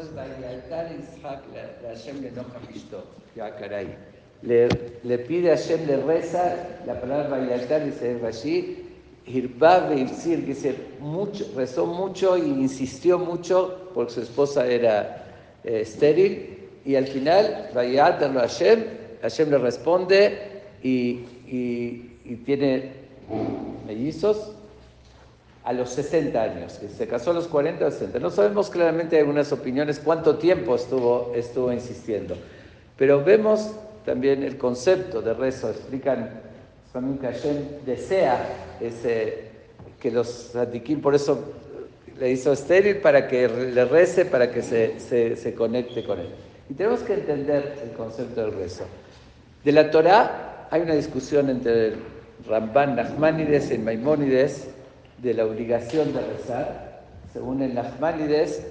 Después va a la Hashem le caray. Le, le pide a Hashem, le reza, la palabra Vayaltar dice Rashi, Hirbab Ibsir, que dice, mucho, rezó mucho e insistió mucho porque su esposa era eh, estéril, y al final, Vayatarlo a Hashem, Hashem le responde y, y, y tiene mellizos, a los 60 años, que se casó a los 40 o 60. No sabemos claramente en algunas opiniones cuánto tiempo estuvo, estuvo insistiendo, pero vemos también el concepto de rezo, explican también que Hashem desea ese, que los sadikim, por eso le hizo estéril para que le rece, para que se, se, se conecte con él. Y tenemos que entender el concepto del rezo. De la Torah hay una discusión entre Ramban Nachmanides y Maimónides de la obligación de rezar. Según el Nachmanides,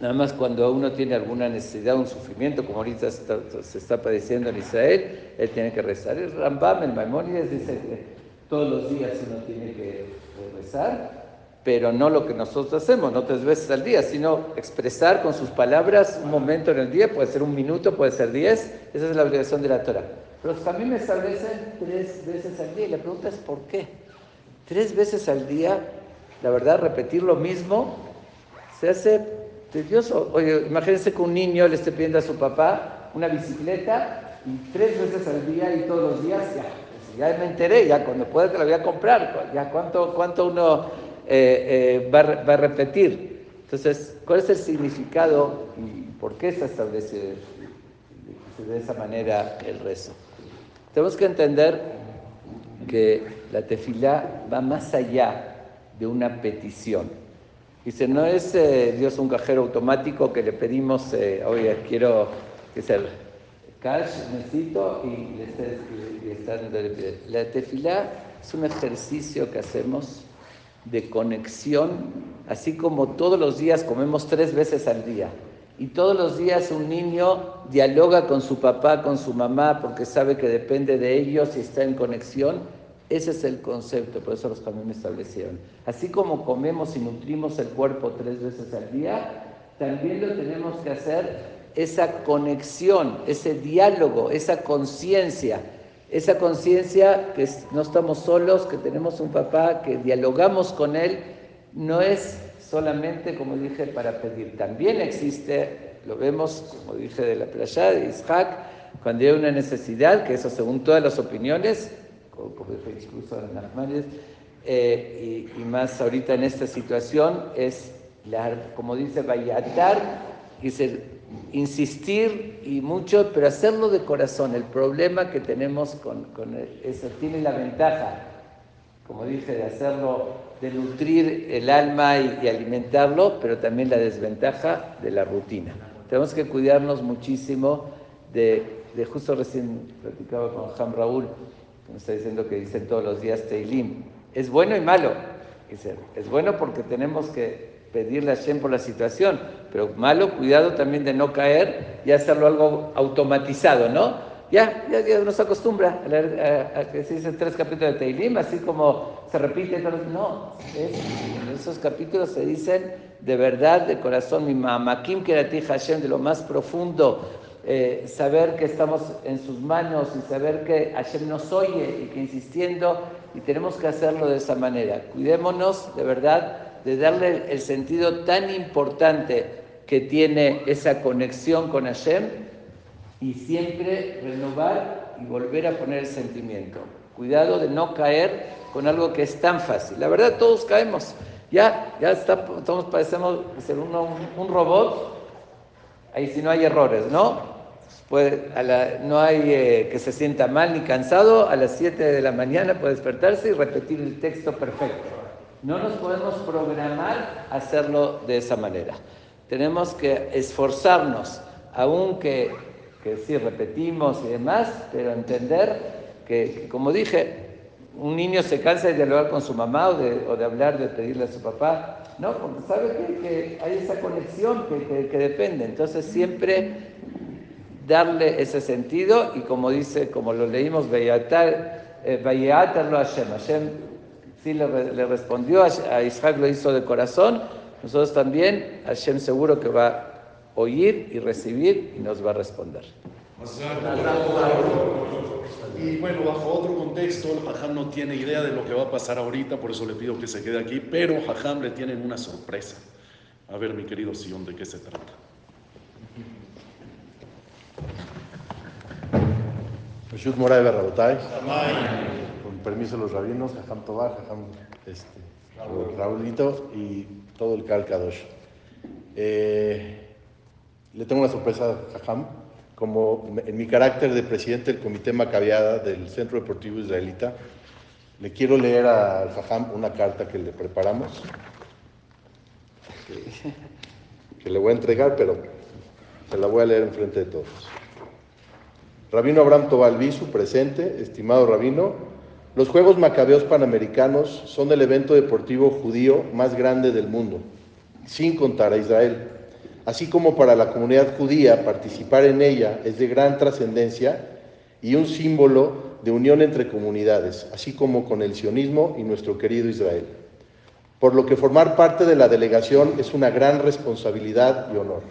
nada más cuando uno tiene alguna necesidad, un sufrimiento, como ahorita se está padeciendo en Israel, él tiene que rezar. El Rambam, el Maimónides, dice que todos los días uno tiene que rezar, pero no lo que nosotros hacemos, no tres veces al día, sino expresar con sus palabras un momento en el día, puede ser un minuto, puede ser diez, esa es la obligación de la Torah. Pero también me establecen tres veces al día y la pregunta es ¿por qué? Tres veces al día, la verdad, repetir lo mismo se hace tedioso. Oye, imagínense que un niño le esté pidiendo a su papá una bicicleta y tres veces al día y todos los días, ya, pues ya me enteré, ya cuando pueda te la voy a comprar, ya cuánto, cuánto uno eh, eh, va, va, a repetir. Entonces, ¿cuál es el significado y por qué se establece de esa manera el rezo? Tenemos que entender que la tefilá va más allá de una petición. Dice, no es eh, Dios un cajero automático que le pedimos, eh, oye, quiero que sea cash, necesito, y le está, y está La tefilá es un ejercicio que hacemos de conexión, así como todos los días comemos tres veces al día. Y todos los días un niño dialoga con su papá, con su mamá, porque sabe que depende de ellos y está en conexión. Ese es el concepto, por eso los también establecieron. Así como comemos y nutrimos el cuerpo tres veces al día, también lo tenemos que hacer esa conexión, ese diálogo, esa conciencia, esa conciencia que no estamos solos, que tenemos un papá, que dialogamos con él, no es solamente, como dije, para pedir. También existe, lo vemos, como dije, de la playa de Isaac, cuando hay una necesidad, que eso según todas las opiniones, como dije incluso en las eh, y, más ahorita en esta situación, es, la, como dice Vayatar, dice, insistir y mucho, pero hacerlo de corazón. El problema que tenemos con eso tiene la ventaja, como dije, de hacerlo de nutrir el alma y, alimentarlo, pero también la desventaja de la rutina. Tenemos que cuidarnos muchísimo de, justo recién platicaba con Ham Raúl, que nos está diciendo que dicen todos los días Teilim. Es bueno y malo. Dice, es bueno porque tenemos que pedirle a Shem por la situación, pero malo, cuidado también de no caer y hacerlo algo automatizado, ¿no? Ya, ya, ya uno se acostumbra a, leer, a, que se dicen tres capítulos de Teilim, así como se repite. No, en esos capítulos se dicen de verdad, de corazón, mi mamá, Kim Kerati Hashem, de lo más profundo, eh, saber que estamos en sus manos y saber que Hashem nos oye y que insistiendo, y tenemos que hacerlo de esa manera. Cuidémonos de verdad de darle el sentido tan importante que tiene esa conexión con Hashem y siempre renovar y volver a poner el sentimiento. Cuidado de no caer con algo que es tan fácil. La verdad, todos caemos. Ya, ya está, estamos, parecemos ser uno, un, robot, ahí si no hay errores, ¿no? Puede, a la, no hay eh, que se sienta mal ni cansado, a las 7 de la mañana puede despertarse y repetir el texto perfecto. No nos podemos programar a hacerlo de esa manera. Tenemos que esforzarnos, aunque que sí repetimos y demás, pero entender que, como dije, un niño se cansa de dialogar con su mamá o de, o de hablar, de pedirle a su papá, no, porque sabe que, que hay esa conexión que, que, depende. Entonces siempre darle ese sentido y como dice, como lo leímos, Vayatar eh, a Hashem. Hashem sí le, respondió, a Isaac lo hizo de corazón, nosotros también, Hashem seguro que va oír y recibir y nos va a responder. Y bueno, bajo otro contexto, el Jajam no tiene idea de lo que va a pasar ahorita, por eso le pido que se quede aquí, pero Jajam le tienen una sorpresa. A ver, mi querido Sion, ¿de qué se trata? Reshut Moray. Con permiso de los rabinos, Jajam Tobar, Jajam este, Raulito y todo el Calcadosh. Eh, le tengo una sorpresa a. Como en mi carácter de presidente del Comité Macabeada del Centro Deportivo Israelita, le quiero leer al Jajam una carta que le preparamos, que, le voy a entregar, pero se la voy a leer enfrente de todos. Rabino Abraham Tobalvisu, presente, estimado Rabino, los Juegos Macabeos Panamericanos son el evento deportivo judío más grande del mundo, sin contar a Israel. Así como para la comunidad judía participar en ella es de gran trascendencia y un símbolo de unión entre comunidades, así como con el sionismo y nuestro querido Israel. Por lo que formar parte de la delegación es una gran responsabilidad y honor.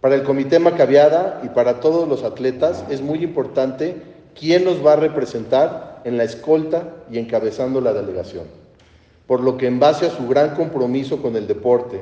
Para el Comité Macabeada y para todos los atletas es muy importante quién nos va a representar en la escolta y encabezando la delegación. Por lo que en base a su gran compromiso con el deporte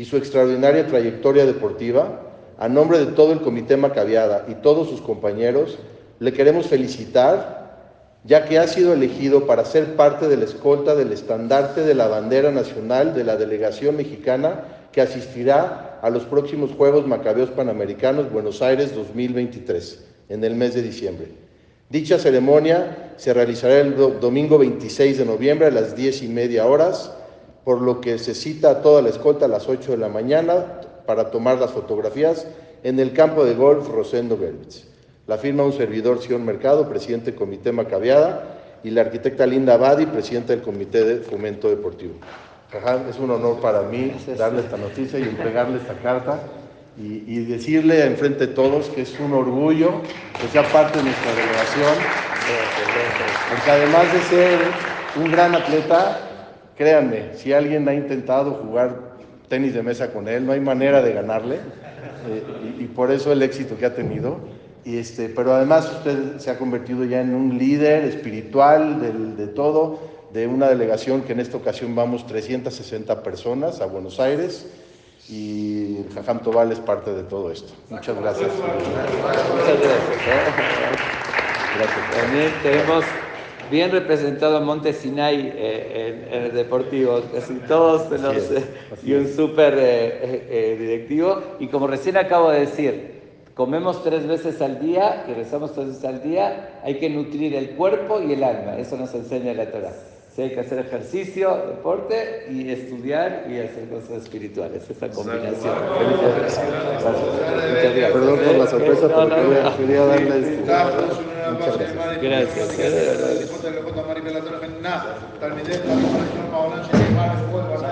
y su extraordinaria trayectoria deportiva, a nombre de todo el Comité Macabeada y todos sus compañeros, le queremos felicitar, ya que ha sido elegido para ser parte de la escolta del estandarte de la bandera nacional de la delegación mexicana que asistirá a los próximos Juegos Macabeos Panamericanos Buenos Aires 2023, en el mes de diciembre. Dicha ceremonia se realizará el domingo 26 de noviembre a las 10 y media horas, por lo que se cita a toda la escolta a las 8 de la mañana para tomar las fotografías en el campo de golf Rosendo Berwitz. La firma un servidor Sion Mercado, presidente del Comité Macabeada, y la arquitecta Linda Abadi, presidenta del Comité de Fomento Deportivo. Es un honor para mí darle esta noticia y entregarle esta carta y, y, decirle enfrente de todos que es un orgullo que sea parte de nuestra delegación, porque además de ser un gran atleta, créanme, si alguien ha intentado jugar tenis de mesa con él, no hay manera de ganarle, eh, y, y, por eso el éxito que ha tenido. Y este, pero además usted se ha convertido ya en un líder espiritual del, de todo, de una delegación que en esta ocasión vamos 360 personas a Buenos Aires y el Jajam Tobal es parte de todo esto. Muchas gracias. Muchas gracias. Gracias. También tenemos bien representado a Monte Sinai eh, en, en, el deportivo, casi todos los, es, eh, y un súper eh, directivo. Y como recién acabo de decir, comemos tres veces al día y rezamos tres veces al día, hay que nutrir el cuerpo y el alma, eso nos enseña la Torah. Sí, hay que hacer ejercicio, deporte y estudiar y hacer cosas espirituales, esa combinación. Gracias. Gracias. Perdón por la sorpresa, pero no. quería darles... Muchas gracias. Gracias.